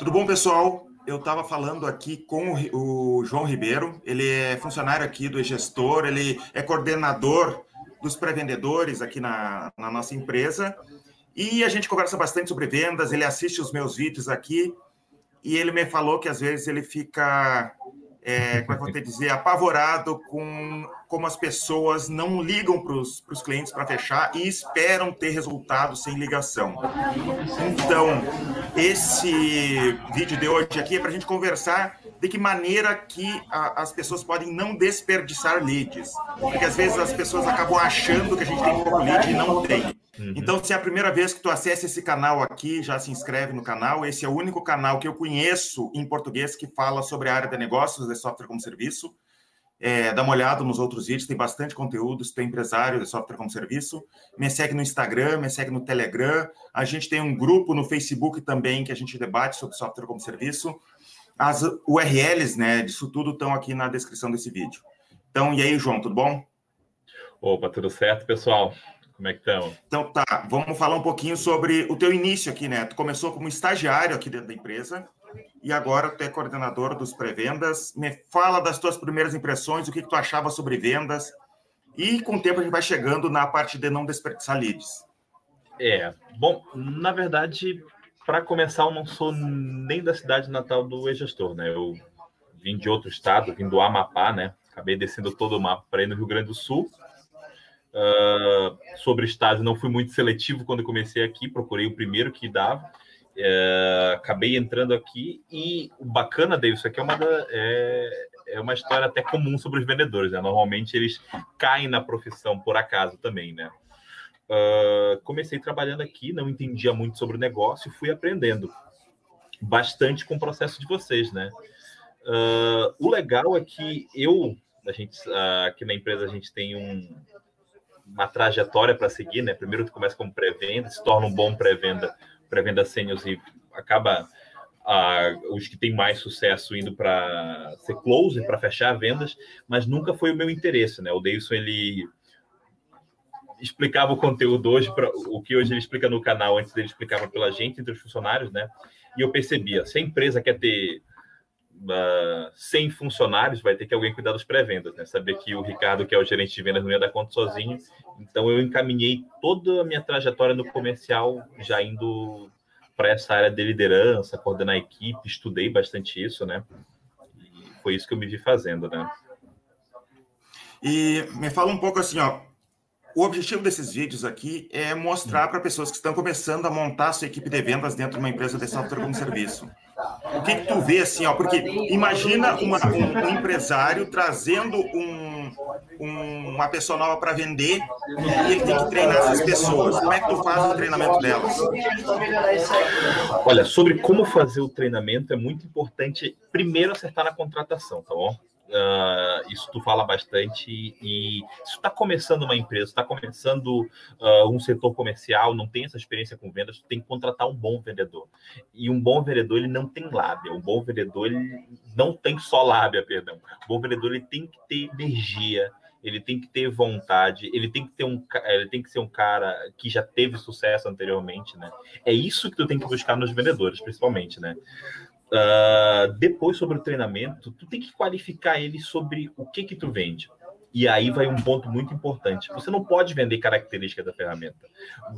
Tudo bom, pessoal? Eu estava falando aqui com o João Ribeiro, ele é funcionário aqui do gestor, ele é coordenador dos pré-vendedores aqui na, na nossa empresa. E a gente conversa bastante sobre vendas, ele assiste os meus vídeos aqui e ele me falou que às vezes ele fica é, como é que eu vou te dizer, apavorado com como as pessoas não ligam para os clientes para fechar e esperam ter resultado sem ligação. Então, esse vídeo de hoje aqui é para a gente conversar de que maneira que a, as pessoas podem não desperdiçar leads. Porque às vezes as pessoas acabam achando que a gente tem pouco lead e não tem. Uhum. Então, se é a primeira vez que tu acessa esse canal aqui, já se inscreve no canal. Esse é o único canal que eu conheço em português que fala sobre a área de negócios de software como serviço. É, dá uma olhada nos outros vídeos, tem bastante conteúdo. Se tem empresário de software como serviço, me segue no Instagram, me segue no Telegram. A gente tem um grupo no Facebook também que a gente debate sobre software como serviço. As URLs né, disso tudo estão aqui na descrição desse vídeo. Então, e aí, João, tudo bom? Opa, tudo certo, pessoal? Como é que estão? Então tá, vamos falar um pouquinho sobre o teu início aqui, né? Tu começou como estagiário aqui dentro da empresa e agora tu é coordenador dos pré-vendas. Me fala das tuas primeiras impressões, o que, que tu achava sobre vendas e com o tempo a gente vai chegando na parte de não desperdiçar leads. É, bom, na verdade, para começar, eu não sou nem da cidade natal do ex-gestor, né? Eu vim de outro estado, vim do Amapá, né? Acabei descendo todo o mapa para ir no Rio Grande do Sul Uh, sobre estágio, não fui muito seletivo quando comecei aqui, procurei o primeiro que dava. Uh, acabei entrando aqui e o bacana, David, isso aqui é uma, da, é, é uma história até comum sobre os vendedores, né? Normalmente eles caem na profissão por acaso também, né? Uh, comecei trabalhando aqui, não entendia muito sobre o negócio, fui aprendendo bastante com o processo de vocês, né? Uh, o legal é que eu, a gente, uh, aqui na empresa, a gente tem um, uma trajetória para seguir, né? Primeiro tu começa como pré-venda, se torna um bom pré-venda, pré-venda seniors e acaba uh, os que têm mais sucesso indo para ser close, para fechar vendas, mas nunca foi o meu interesse, né? O Deilson, ele explicava o conteúdo hoje, pra, o que hoje ele explica no canal, antes ele explicava pela gente, entre os funcionários, né? E eu percebia, se a empresa quer ter uh, 100 funcionários, vai ter que alguém cuidar das pré-vendas, né? Saber que o Ricardo, que é o gerente de vendas, não ia dar conta sozinho. Então, eu encaminhei toda a minha trajetória no comercial, já indo para essa área de liderança, coordenar a equipe, estudei bastante isso, né? E foi isso que eu me vi fazendo, né? E me fala um pouco assim, ó, o objetivo desses vídeos aqui é mostrar para pessoas que estão começando a montar sua equipe de vendas dentro de uma empresa de software como serviço. O que, que tu vê assim, ó? Porque imagina uma, um, um, empresário trazendo um, um, uma pessoa nova para vender e ele tem que treinar essas pessoas. Como é que tu faz o treinamento delas? Olha, sobre como fazer o treinamento é muito importante primeiro acertar na contratação, tá bom? Uh, isso tu fala bastante e se está começando uma empresa, está começando uh, um setor comercial, não tem essa experiência com vendas, tu tem que contratar um bom vendedor. E um bom vendedor ele não tem lábia, um bom vendedor ele não tem só lábia, perdão. Um bom vendedor ele tem que ter energia, ele tem que ter vontade, ele tem que ter um, ele tem que ser um cara que já teve sucesso anteriormente, né? É isso que tu tem que buscar nos vendedores, principalmente, né? Uh, depois sobre o treinamento, tu tem que qualificar ele sobre o que que tu vende. E aí vai um ponto muito importante. Você não pode vender características da ferramenta.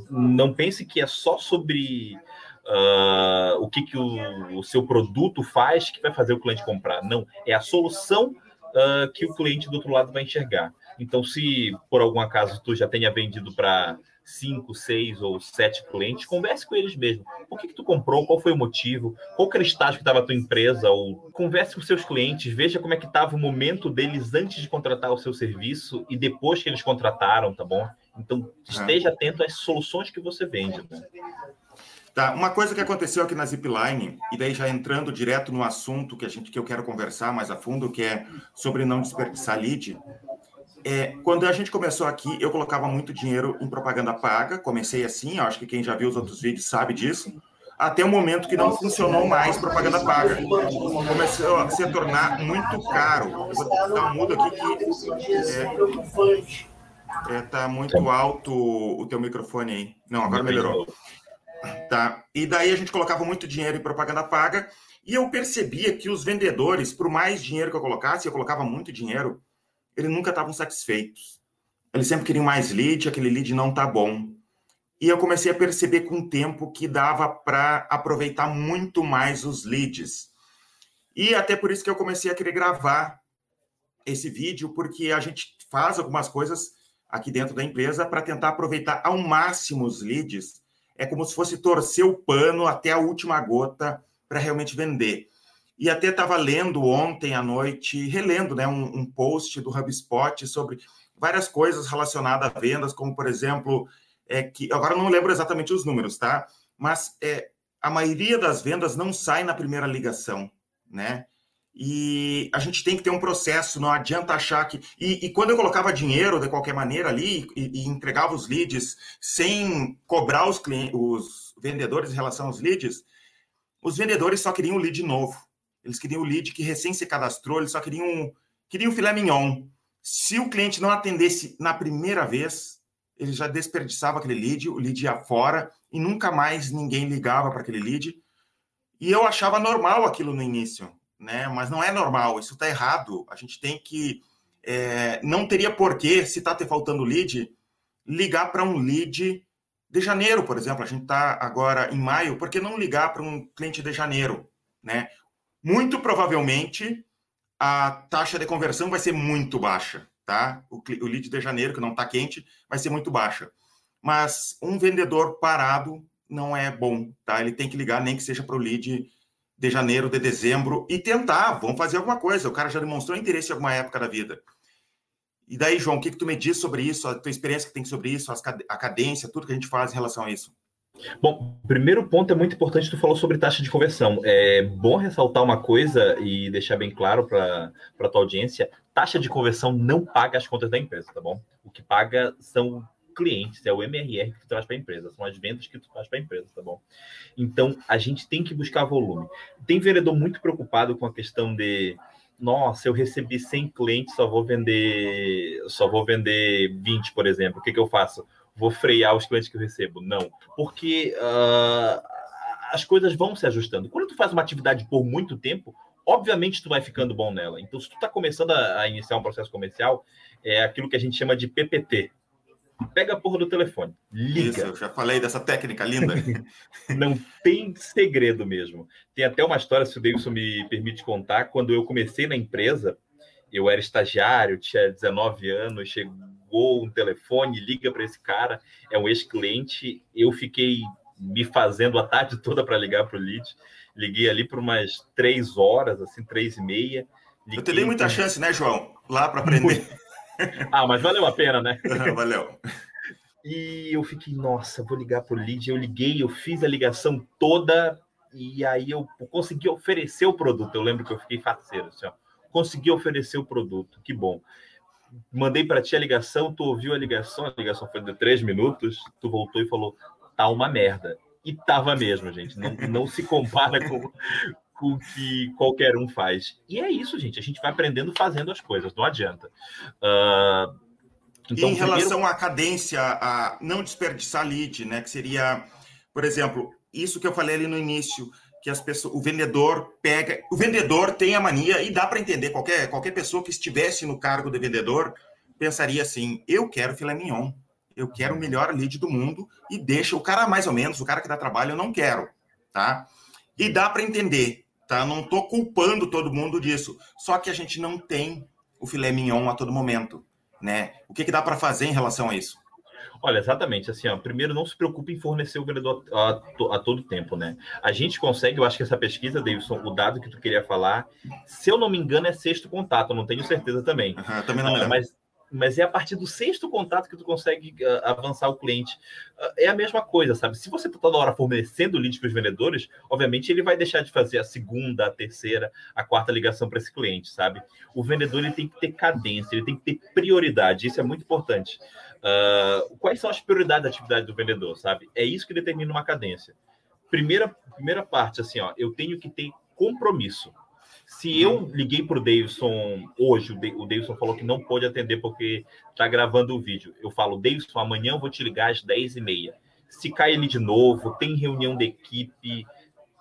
Não pense que é só sobre uh, o que, que o, o, seu produto faz que vai fazer o cliente comprar. Não, é a solução uh, que o cliente do outro lado vai enxergar. Então, se por algum acaso tu já tenha vendido para cinco, seis ou sete clientes, converse com eles mesmo. Por que, que tu comprou? Qual foi o motivo? Qual era o estágio que estava a tua empresa? Ou converse com seus clientes, veja como é que estava o momento deles antes de contratar o seu serviço e depois que eles contrataram, tá bom? Então, esteja atento às soluções que você vende. Né? Tá, uma coisa que aconteceu aqui na Zipline, e daí já entrando direto no assunto que a gente que eu quero conversar mais a fundo, que é sobre não desperdiçar lead, é, quando a gente começou aqui, eu colocava muito dinheiro em propaganda paga. Comecei assim, acho que quem já viu os outros vídeos sabe disso. Até o momento que não funcionou mais propaganda paga. Começou a se tornar muito caro. Eu vou dar um mudo aqui que é, é, tá muito alto o teu microfone aí. Não, agora melhorou. Tá? E daí a gente colocava muito dinheiro em propaganda paga e eu percebia que os vendedores, por mais dinheiro que eu colocasse, eu colocava muito dinheiro, eles nunca estavam satisfeitos. Eles sempre queriam mais lead, aquele lead não tá bom. E eu comecei a perceber com o tempo que dava para aproveitar muito mais os leads. E até por isso que eu comecei a querer gravar esse vídeo, porque a gente faz algumas coisas aqui dentro da empresa para tentar aproveitar ao máximo os leads. É como se fosse torcer o pano até a última gota para realmente vender. E até estava lendo ontem à noite, relendo né, um, um, post do HubSpot sobre várias coisas relacionadas a vendas, como, por exemplo, é que agora não lembro exatamente os números, tá? Mas é, a maioria das vendas não sai na primeira ligação, né? E a gente tem que ter um processo, não adianta achar que. E, e quando eu colocava dinheiro de qualquer maneira ali e, e entregava os leads sem cobrar os, clientes, os vendedores em relação aos leads, os vendedores só queriam o lead novo. Eles queriam o lead que recém se cadastrou, eles só queriam, queriam filé mignon. Se o cliente não atendesse na primeira vez, ele já desperdiçava aquele lead, o lead ia fora e nunca mais ninguém ligava para aquele lead. E eu achava normal aquilo no início né? Mas não é normal, isso está errado. A gente tem que. É, não teria porquê, se está te faltando lead, ligar para um lead de janeiro, por exemplo. A gente está agora em maio, por que não ligar para um cliente de janeiro? Né? Muito provavelmente a taxa de conversão vai ser muito baixa, tá? O, o lead de janeiro, que não está quente, vai ser muito baixa. Mas um vendedor parado não é bom, tá? Ele tem que ligar, nem que seja para o lead de janeiro, de dezembro, e tentar, vamos fazer alguma coisa. O cara já demonstrou interesse em alguma época da vida. E daí, João, o que, que tu me diz sobre isso, a tua experiência que tem sobre isso, a cadência, tudo que a gente faz em relação a isso? Bom, primeiro ponto é muito importante, tu falou sobre taxa de conversão. É bom ressaltar uma coisa e deixar bem claro para a tua audiência: taxa de conversão não paga as contas da empresa, tá bom? O que paga são clientes, é o MRR que tu traz para a empresa, são as vendas que tu faz para a empresa, tá bom? Então, a gente tem que buscar volume. Tem vendedor muito preocupado com a questão de nossa, eu recebi 100 clientes, só vou vender, só vou vender 20, por exemplo. O que, que eu faço? Vou frear os clientes que eu recebo? Não, porque uh, as coisas vão se ajustando. Quando tu faz uma atividade por muito tempo, obviamente tu vai ficando bom nela. Então, se tu está começando a, a, iniciar um processo comercial, é aquilo que a gente chama de PPT, Pega a porra do telefone, liga. Isso, eu já falei dessa técnica linda. não tem segredo mesmo. Tem até uma história, se o Davidson me permite contar, quando eu comecei na empresa, eu era estagiário, tinha 19 anos, chegou um telefone, liga para esse cara, é um ex-cliente, eu fiquei me fazendo a tarde toda para ligar para o lead. Liguei ali por umas três horas, assim, três e meia. Liguei eu te dei muita chance, né, João? Lá para aprender. ah, mas valeu a pena, né? valeu. E eu fiquei, nossa, vou ligar pro lead. Eu liguei, eu fiz a ligação toda e aí eu consegui oferecer o produto. Eu lembro que eu fiquei faceiro, assim, ó. Consegui oferecer o produto, que bom. Mandei para ti a ligação, tu ouviu a ligação, a ligação foi de três minutos, tu voltou e falou, tá uma merda. E tava mesmo, gente. Não, não se compara com, com o que qualquer um faz. E é isso, gente. A gente vai aprendendo fazendo as coisas, não adianta. Uh, então, em relação primeiro... à cadência, a não desperdiçar lead, né? Que seria, por exemplo, isso que eu falei ali no início, que as pessoas, o vendedor pega, o vendedor tem a mania e dá para entender qualquer qualquer pessoa que estivesse no cargo de vendedor pensaria assim: eu quero filé mignon, eu quero o melhor lead do mundo e deixa o cara mais ou menos, o cara que dá trabalho eu não quero, tá? E dá para entender tá? Não estou culpando todo mundo disso. Só que a gente não tem o filé mignon a todo momento, né? O que, que dá para fazer em relação a isso? Olha, exatamente. Assim, ó, primeiro, não se preocupe em fornecer o vendedor a, a, a, todo tempo, né? A gente consegue, eu acho que essa pesquisa, Davidson, o dado que tu queria falar, se eu não me engano, é sexto contato, não tenho certeza também. Uhum, também não uh, mas mas é a partir do sexto contato que tu consegue uh, avançar o cliente. Uh, é a mesma coisa, sabe? Se você está toda hora fornecendo leads para os vendedores, obviamente ele vai deixar de fazer a segunda, a terceira, a quarta ligação para esse cliente, sabe? O vendedor ele tem que ter cadência, ele tem que ter prioridade, isso é muito importante. Uh, quais são as prioridades da atividade do vendedor, sabe? É isso que determina uma cadência. Primeira, primeira parte, assim, ó, eu tenho que ter compromisso. Se eu liguei para o Davidson hoje, o Davidson falou que não pode atender porque está gravando o vídeo. Eu falo, Davidson, amanhã eu vou te ligar às 10h30. Se cai ele de novo, tem reunião da equipe,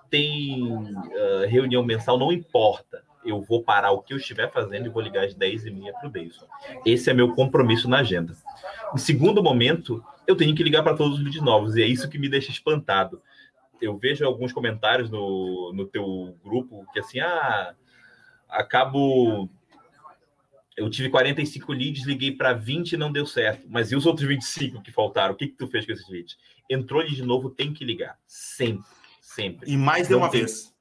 tem uh, reunião mensal, não importa. Eu vou parar o que eu estiver fazendo e vou ligar às 10h30 para o Deison. Esse é meu compromisso na agenda. Em segundo momento, eu tenho que ligar para todos os leads novos, e é isso que me deixa espantado. Eu vejo alguns comentários no, no teu grupo que assim, ah, acabo eu tive 45 leads, liguei para 20 e não deu certo. Mas e os outros 25 que faltaram? O que, que tu fez com esses leads? Entrou de novo, tem que ligar. Sempre, sempre. E mais de uma tem... vez.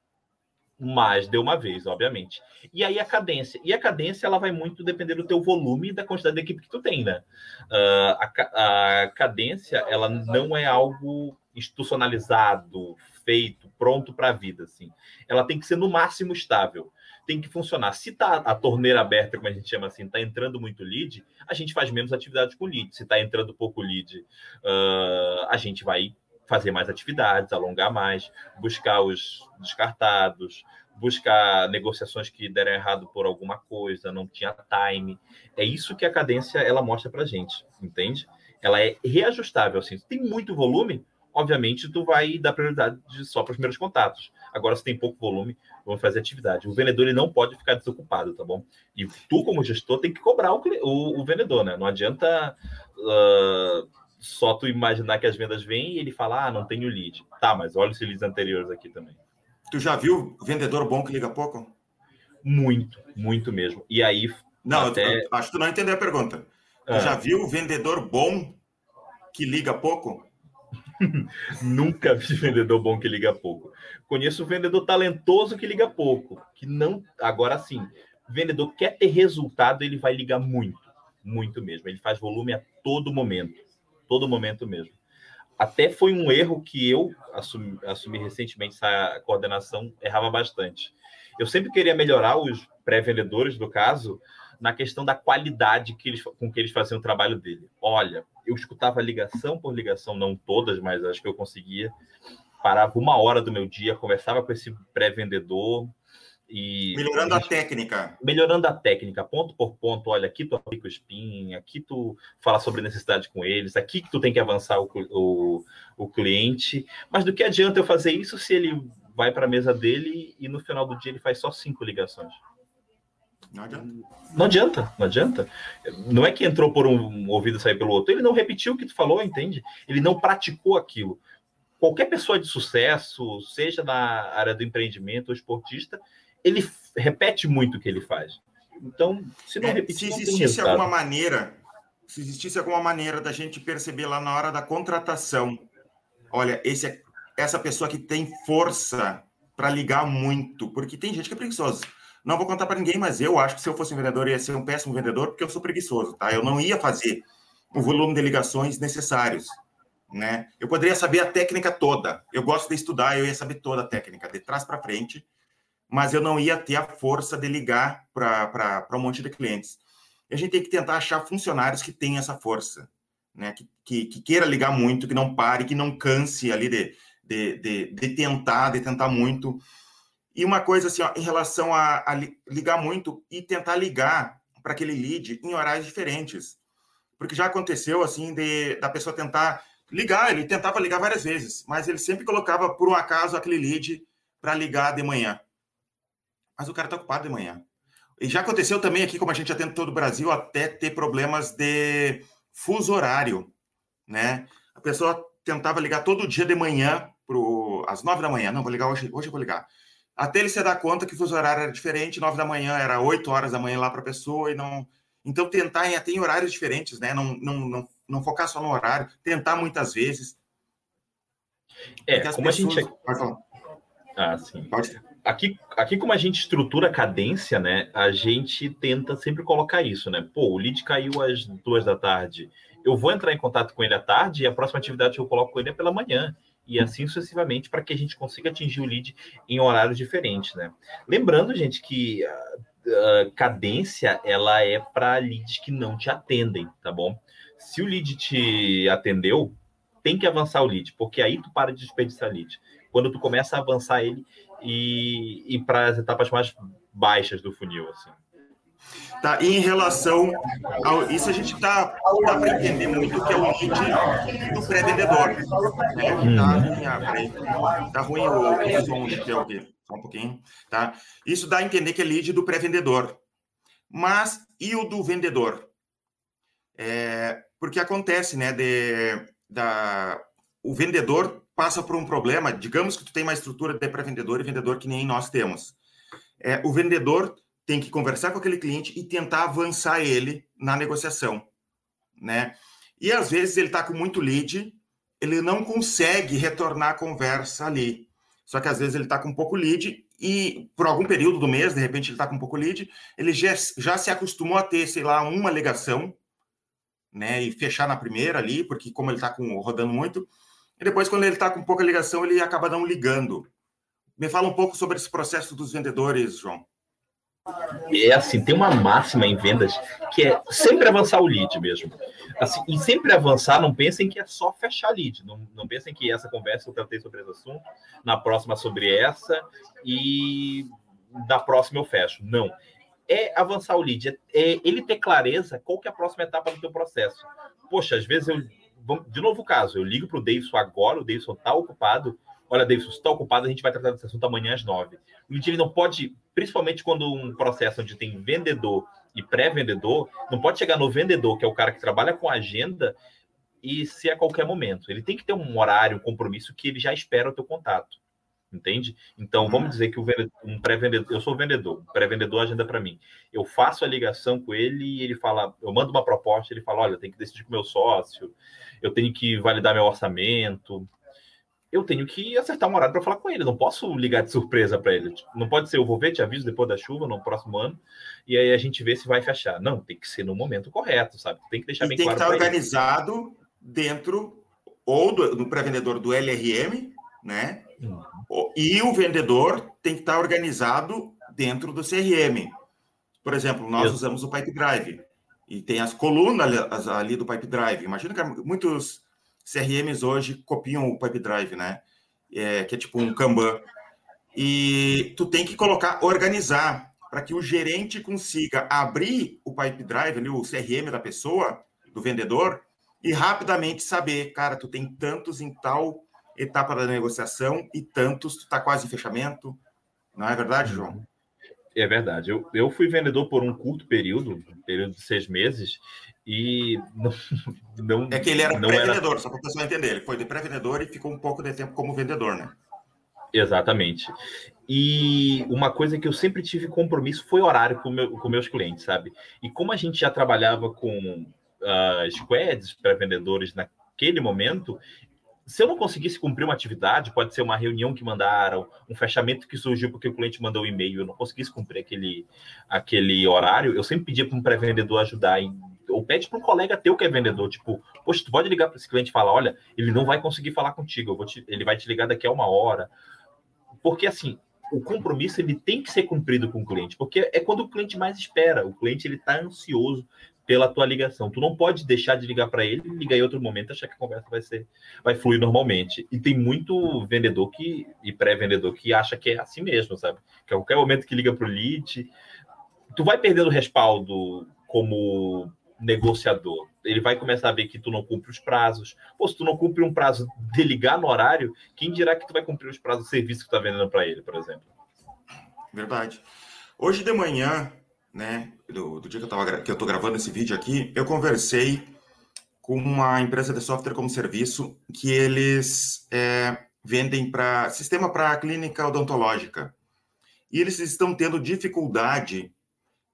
Mais de uma vez, obviamente. E aí a cadência. E a cadência ela vai muito depender do teu volume e da quantidade de equipe que tu tem, né? Uh, a, a cadência ela não é algo institucionalizado, feito, pronto para a vida, assim. Ela tem que ser no máximo estável tem que funcionar. Se tá a torneira aberta, como a gente chama assim, tá entrando muito lead, a gente faz menos atividades com lead. Se tá entrando pouco lead, uh, a gente vai fazer mais atividades, alongar mais, buscar os descartados, buscar negociações que deram errado por alguma coisa, não tinha time. É isso que a cadência ela mostra para gente, entende? Ela é reajustável. Assim. Tem muito volume, obviamente tu vai dar prioridade só para os primeiros contatos. Agora, se tem pouco volume, vamos fazer atividade. O vendedor ele não pode ficar desocupado, tá bom? E tu, como gestor, tem que cobrar o, o, o vendedor, né? Não adianta uh, só tu imaginar que as vendas vêm e ele fala, ah, não tenho lead. Tá, mas olha os leads anteriores aqui também. Tu já viu vendedor bom que liga pouco? Muito, muito mesmo. E aí. Não, até... acho que tu não entendeu a pergunta. Tu ah. já viu vendedor bom que liga pouco? Nunca vi vendedor bom que liga pouco. Conheço vendedor talentoso que liga pouco, que não. Agora sim, vendedor quer ter resultado, ele vai ligar muito, muito mesmo. Ele faz volume a todo momento, todo momento mesmo. Até foi um erro que eu assumi, assumi recentemente essa coordenação, errava bastante. Eu sempre queria melhorar os pré-vendedores, do caso, na questão da qualidade que eles, com que eles faziam o trabalho dele. Olha, eu escutava ligação por ligação, não todas, mas acho que eu conseguia. Parava uma hora do meu dia, conversava com esse pré-vendedor e. Melhorando a, técnica. Melhorando a técnica, ponto por ponto. Olha, aqui tu aplica o spin, aqui tu fala sobre necessidade com eles, aqui que tu tem que avançar o, o, o cliente. Mas do que adianta eu fazer isso se ele vai para a mesa dele e no final do dia ele faz só cinco ligações? Não adianta. Não adianta, não adianta. Não é que entrou por um ouvido e saiu pelo outro. Ele não repetiu o que tu falou, entende? Ele não praticou aquilo. Qualquer pessoa de sucesso, seja na área do empreendimento ou esportista, ele repete muito o que ele faz. Então, se não é, repetir, se existisse alguma maneira, se existisse alguma maneira da gente perceber lá na hora da contratação, olha, esse é, essa pessoa que tem força para ligar muito, porque tem gente que é preguiçosa não vou contar para ninguém, mas eu acho que se eu fosse um vendedor, eu ia ser um péssimo vendedor, porque eu sou preguiçoso, tá? Eu não ia fazer o volume de ligações necessários, né? Eu poderia saber a técnica toda. Eu gosto de estudar, eu ia saber toda a técnica, de trás para frente, mas eu não ia ter a força de ligar para um monte de clientes. E a gente tem que tentar achar funcionários que tenham essa força, né? Que, que, que queira ligar muito, que não pare, que não canse ali de, de, de, de tentar, de tentar muito. E uma coisa assim, ó, em relação a, a, ligar muito e tentar ligar para aquele lead em horários diferentes. Porque já aconteceu assim de da pessoa tentar ligar, ele tentava ligar várias vezes, mas ele sempre colocava por um acaso aquele lead para ligar de manhã. Mas o cara está ocupado de manhã. E já aconteceu também aqui, como a gente atende todo o Brasil, até ter problemas de fuso horário, né? A pessoa tentava ligar todo dia de manhã pro às nove da manhã. Não, vou ligar hoje, hoje eu vou ligar até ele se dar conta que o fuso horário era diferente, nove da manhã era oito horas da manhã lá para a pessoa e não. Então tentar em, até em horários diferentes, né? Não, não, não, não focar só no horário, tentar muitas vezes. É, como pessoas... a gente. Ah, sim. Pode. Aqui, aqui, como a gente estrutura a cadência, né? A gente tenta sempre colocar isso, né? Pô, o lead caiu às duas da tarde. Eu vou entrar em contato com ele à tarde e a próxima atividade que eu coloco com ele é pela manhã e assim sucessivamente para que a gente consiga atingir o lead em horários diferentes, né? Lembrando, gente, que a, a cadência ela é para leads que não te atendem, tá bom? Se o lead te atendeu, tem que avançar o lead, porque aí tu para de desperdiçar lead. Quando tu começa a avançar ele e, e para as etapas mais baixas do funil, assim. Tá, e em relação ao. Isso a gente tá, dá para entender muito que é o lead do pré-vendedor. Né? Uhum. Tá, ruim, ah, tá ruim o, o som de teu aqui, só um pouquinho. Tá? Isso dá a entender que é lead do pré-vendedor. Mas e o do vendedor? É, porque acontece, né? De, da, o vendedor passa por um problema. Digamos que tu tem uma estrutura de pré-vendedor e vendedor que nem nós temos. É, o vendedor tem que conversar com aquele cliente e tentar avançar ele na negociação, né? E às vezes ele está com muito lead, ele não consegue retornar a conversa ali. Só que às vezes ele está com pouco lead e por algum período do mês, de repente ele está com pouco lead, ele já, já se acostumou a ter, sei lá, uma ligação, né? E fechar na primeira ali, porque como ele está rodando muito, e depois quando ele está com pouca ligação, ele acaba não ligando. Me fala um pouco sobre esse processo dos vendedores, João. É assim, tem uma máxima em vendas que é sempre avançar o lead mesmo. Assim, e sempre avançar, não pensem que é só fechar lead. Não, não pensem que essa conversa eu tratei sobre esse assunto, na próxima sobre essa, e da próxima eu fecho. Não. É avançar o lead, é, é ele ter clareza qual que é a próxima etapa do teu processo. Poxa, às vezes eu. De novo o caso, eu ligo para o Davidson agora, o Davidson está ocupado, olha, Davidson, se está ocupado, a gente vai tratar desse assunto amanhã às nove. O ele não pode, principalmente quando um processo onde tem vendedor e pré-vendedor, não pode chegar no vendedor, que é o cara que trabalha com agenda, e ser a qualquer momento. Ele tem que ter um horário, um compromisso que ele já espera o teu contato. Entende? Então, vamos dizer que o vendedor, um pré-vendedor, eu sou vendedor, um pré-vendedor agenda para mim. Eu faço a ligação com ele e ele fala, eu mando uma proposta, ele fala, olha, eu tenho que decidir com o meu sócio, eu tenho que validar meu orçamento, eu tenho que acertar um horário para falar com ele. Não posso ligar de surpresa para ele. Tipo, não pode ser eu vou ver, te aviso depois da chuva no próximo ano e aí a gente vê se vai fechar. Não, tem que ser no momento correto, sabe? Tem que deixar e bem tem claro. Tem que estar organizado ele. dentro ou do, do pré-vendedor do LRM, né? Uhum. E o vendedor tem que estar organizado dentro do CRM. Por exemplo, nós Isso. usamos o Pipe Drive e tem as colunas ali do Pipe Drive. Imagina que muitos CRMs hoje copiam o Pipe Drive, né? É, que é tipo um Kanban. E tu tem que colocar, organizar, para que o gerente consiga abrir o Pipe Drive, ali, o CRM da pessoa, do vendedor, e rapidamente saber, cara, tu tem tantos em tal etapa da negociação e tantos, tu está quase em fechamento. Não é verdade, João? É verdade. Eu, eu fui vendedor por um curto período, um período de seis meses, e não, não é que ele era pré-vendedor, era... só para o pessoal entender. Ele foi de pré-vendedor e ficou um pouco de tempo como vendedor, né? Exatamente. E uma coisa que eu sempre tive compromisso foi horário com, meu, com meus clientes, sabe? E como a gente já trabalhava com uh, squads para vendedores naquele momento, se eu não conseguisse cumprir uma atividade, pode ser uma reunião que mandaram, um fechamento que surgiu porque o cliente mandou um e-mail, eu não conseguisse cumprir aquele, aquele horário, eu sempre pedia para um pré-vendedor ajudar em ou pede para um colega teu que é vendedor, tipo, poxa, tu pode ligar para esse cliente e falar, olha, ele não vai conseguir falar contigo, te, ele vai te ligar daqui a uma hora. Porque assim, o compromisso ele tem que ser cumprido com o cliente, porque é quando o cliente mais espera. O cliente ele está ansioso pela tua ligação. Tu não pode deixar de ligar para ele, ligar em outro momento, achar que a conversa vai ser, vai fluir normalmente. E tem muito vendedor que e pré-vendedor que acha que é assim mesmo, sabe? Que a qualquer momento que liga para o lead, tu vai perdendo respaldo como negociador. Ele vai começar a ver que tu não cumpre os prazos. Pô, se tu não cumpre um prazo de ligar no horário, quem dirá que tu vai cumprir os prazos do serviço que tu tá vendendo para ele, por exemplo? Verdade. Hoje de manhã, né, do, do dia que eu, tava, que eu tô gravando esse vídeo aqui, eu conversei com uma empresa de software como serviço que eles é, vendem para sistema para clínica odontológica. E eles estão tendo dificuldade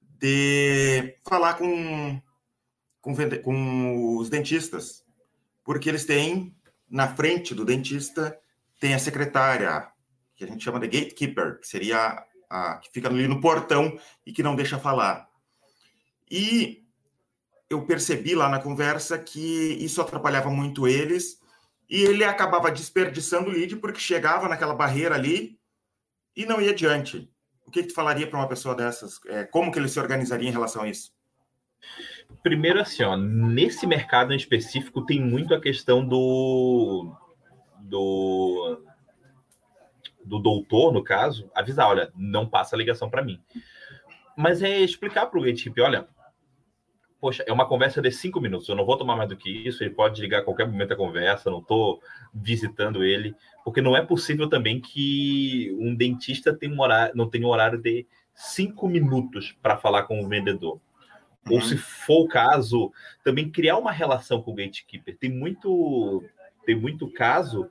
de falar com com, com os dentistas, porque eles têm, na frente do dentista, tem a secretária, que a gente chama de gatekeeper, que seria a que fica ali no portão e que não deixa falar. E eu percebi lá na conversa que isso atrapalhava muito eles e ele acabava desperdiçando o lead porque chegava naquela barreira ali e não ia adiante. O que, que tu falaria para uma pessoa dessas? É, como que ele se organizaria em relação a isso? Primeiro, assim, ó, nesse mercado em específico tem muito a questão do, do, do doutor, no caso, avisar, olha, não passa a ligação para mim. Mas é explicar para o gatekeeper, olha, poxa, é uma conversa de cinco minutos, eu não vou tomar mais do que isso, ele pode ligar a qualquer momento a conversa, não estou visitando ele, porque não é possível também que um dentista tenha um horário, não tenha um horário de cinco minutos para falar com o vendedor. Uhum. Ou se for o caso, também criar uma relação com o gatekeeper. Tem muito, tem muito caso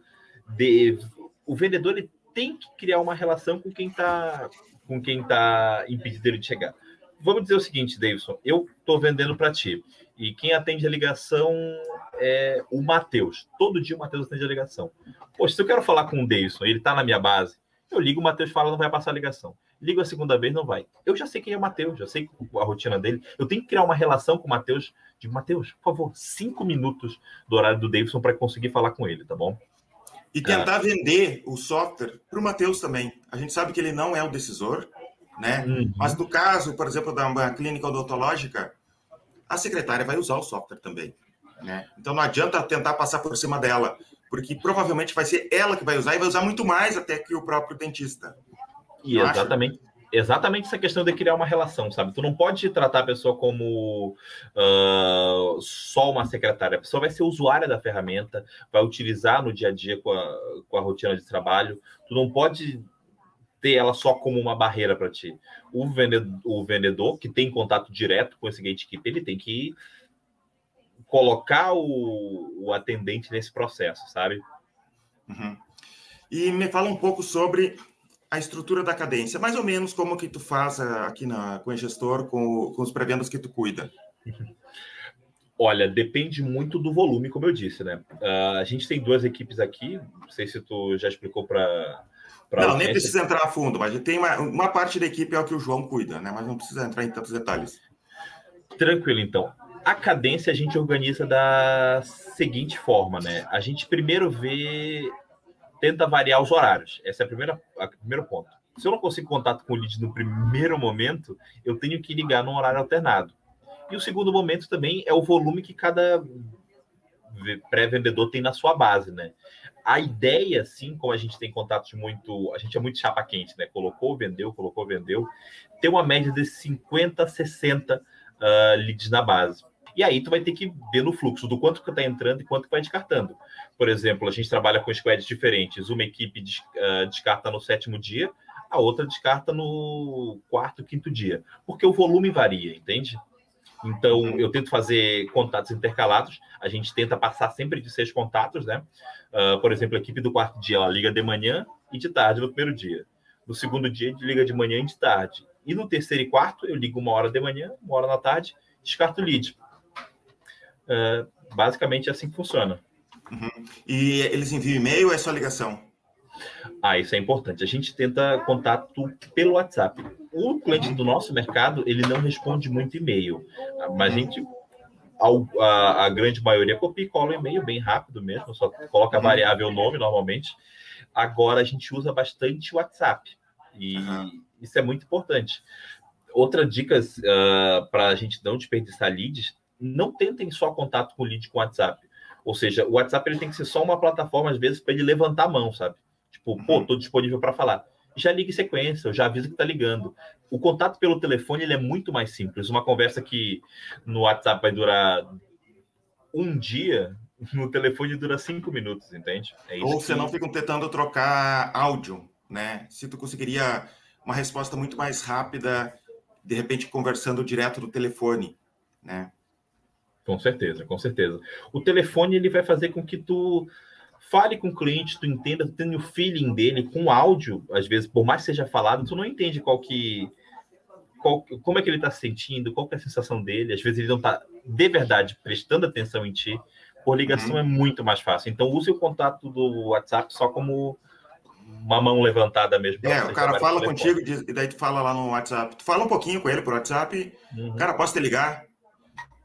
de o vendedor ele tem que criar uma relação com quem está com quem está impedindo ele de chegar vamos dizer o seguinte, Davidson, eu estou vendendo para ti e quem atende a ligação é o Matheus. Todo dia o Matheus atende a ligação. Poxa, se eu quero falar com o Davidson, ele está na minha base, eu ligo, o Matheus fala, não vai passar a ligação. Ligo a segunda vez, não vai. Eu já sei quem é o Matheus, já sei a rotina dele. Eu tenho que criar uma relação com o Matheus. Digo, Matheus, por favor, cinco minutos do horário do Davidson para conseguir falar com ele, tá bom? E tentar ah. vender o software para o Matheus também. A gente sabe que ele não é o decisor, né? Uhum. Mas no caso, por exemplo, da uma clínica odontológica, a secretária vai usar o software também, né? Então não adianta tentar passar por cima dela, porque provavelmente vai ser ela que vai usar e vai usar muito mais até que o próprio dentista. E exatamente. Exatamente essa questão de criar uma relação, sabe? Tu não pode tratar a pessoa como uh, só uma secretária. A pessoa vai ser usuária da ferramenta, vai utilizar no dia a dia com a, com a rotina de trabalho. Tu não pode ter ela só como uma barreira para ti. O vendedor, o vendedor, que tem contato direto com esse gatekeeper, ele tem que colocar o, o atendente nesse processo, sabe? Uhum. E me fala um pouco sobre a estrutura da cadência, mais ou menos como que tu faz eh, aqui na, com o gestor, com, com os pré-vendas que tu cuida. Olha, depende muito do volume, como eu disse, né? Uh, a gente tem duas equipes aqui, não sei se tu já explicou para não, nem precisa entrar a fundo, mas tem uma, uma parte da equipe é o que o João cuida, né? Mas não precisa entrar em tantos detalhes. Tranquilo, então. A cadência a gente organiza da seguinte forma, né? A gente primeiro vê, tenta variar os horários. Esse é a primeiro ponto. Se eu não consigo contato com o lead no primeiro momento, eu tenho que ligar num horário alternado. E o segundo momento também é o volume que cada pré-vendedor tem na sua base, né? a ideia, assim, como a gente tem contatos muito. A gente é muito chapa quente, né? Colocou, vendeu, colocou, vendeu. Tem uma média de 50, 60 uh, leads na base. E aí tu vai ter que ver no fluxo do quanto que está entrando e quanto que vai descartando. Por exemplo, a gente trabalha com squads diferentes. Uma equipe uh, descarta no sétimo dia, a outra descarta no quarto, quinto dia. Porque o volume varia, entende? Então, eu tento fazer contatos intercalados. A gente tenta passar sempre de seis contatos, né? Uh, por exemplo, a equipe do quarto dia, ela liga de manhã e de tarde no primeiro dia. No segundo dia, liga de manhã e de tarde. E no terceiro e quarto, eu ligo uma hora de manhã, uma hora na tarde, descarto o lead. Uh, basicamente, é assim que funciona. Uhum. E eles enviam e-mail ou é só ligação? Ah, isso é importante. A gente tenta contato pelo WhatsApp. O cliente do nosso mercado, ele não responde muito e-mail, mas a gente a, a, grande maioria copia e cola o e-mail bem rápido mesmo, só coloca a variável nome normalmente. Agora a gente usa bastante o WhatsApp e uhum. isso é muito importante. Outra dica uh, para a gente não desperdiçar leads, não tentem só contato com lead com WhatsApp. Ou seja, o WhatsApp ele tem que ser só uma plataforma, às vezes, para ele levantar a mão, sabe? Tipo, uhum. pô, tô disponível para falar. Já liga em sequência, já avisa que tá ligando. O contato pelo telefone ele é muito mais simples. Uma conversa que no WhatsApp vai durar um dia, no telefone dura cinco minutos, entende? É Ou você que... não fica tentando trocar áudio, né? Se tu conseguiria uma resposta muito mais rápida, de repente conversando direto do telefone, né? Com certeza, com certeza. O telefone ele vai fazer com que tu fale com o cliente, tu entenda, tu tenha o feeling dele com áudio, às vezes, por mais que seja falado, tu não entende qual que qual, como é que ele está se sentindo, qual é a sensação dele, às vezes ele não está de verdade prestando atenção em ti, por ligação uhum. é muito mais fácil. Então use o contato do WhatsApp só como uma mão levantada mesmo. É, o cara fala contigo e daí tu fala lá no WhatsApp. Tu fala um pouquinho com ele por WhatsApp, uhum. cara, posso te ligar?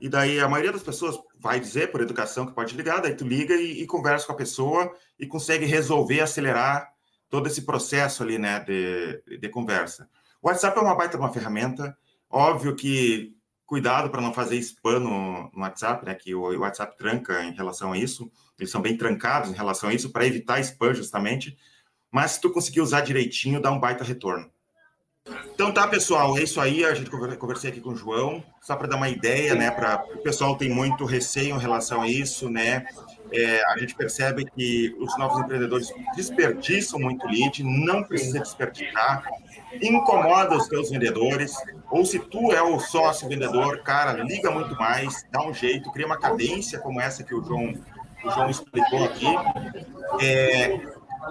E daí a maioria das pessoas vai dizer por educação que pode ligar, daí tu liga e, e conversa com a pessoa e consegue resolver, acelerar todo esse processo ali, né, de, de conversa. O WhatsApp é uma baita uma ferramenta, óbvio que cuidado para não fazer spam no, no, WhatsApp, né, que o, o WhatsApp tranca em relação a isso, eles são bem trancados em relação a isso, para evitar spam justamente, mas se tu conseguir usar direitinho, dá um baita retorno. Então tá, pessoal, é isso aí. A gente conversei aqui com o João, só para dar uma ideia, né? Para o pessoal tem muito receio em relação a isso, né? É, a gente percebe que os novos empreendedores desperdiçam muito lead, não precisa desperdiçar, incomoda os teus vendedores, ou se tu é o sócio vendedor, cara, liga muito mais, dá um jeito, cria uma cadência como essa que o João, o João explicou aqui. É,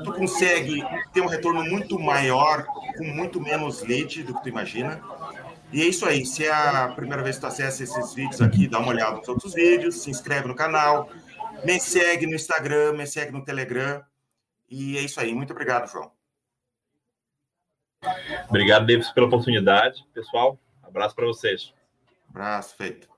tu consegue ter um retorno muito maior com muito menos lead do que tu imagina. E é isso aí. Se é a primeira vez que tu acessa esses vídeos aqui, dá uma olhada nos outros vídeos, se inscreve no canal, me segue no Instagram, me segue no Telegram. E é isso aí. Muito obrigado, João. Obrigado, Davis, pela oportunidade. Pessoal, abraço para vocês. Abraço, feito.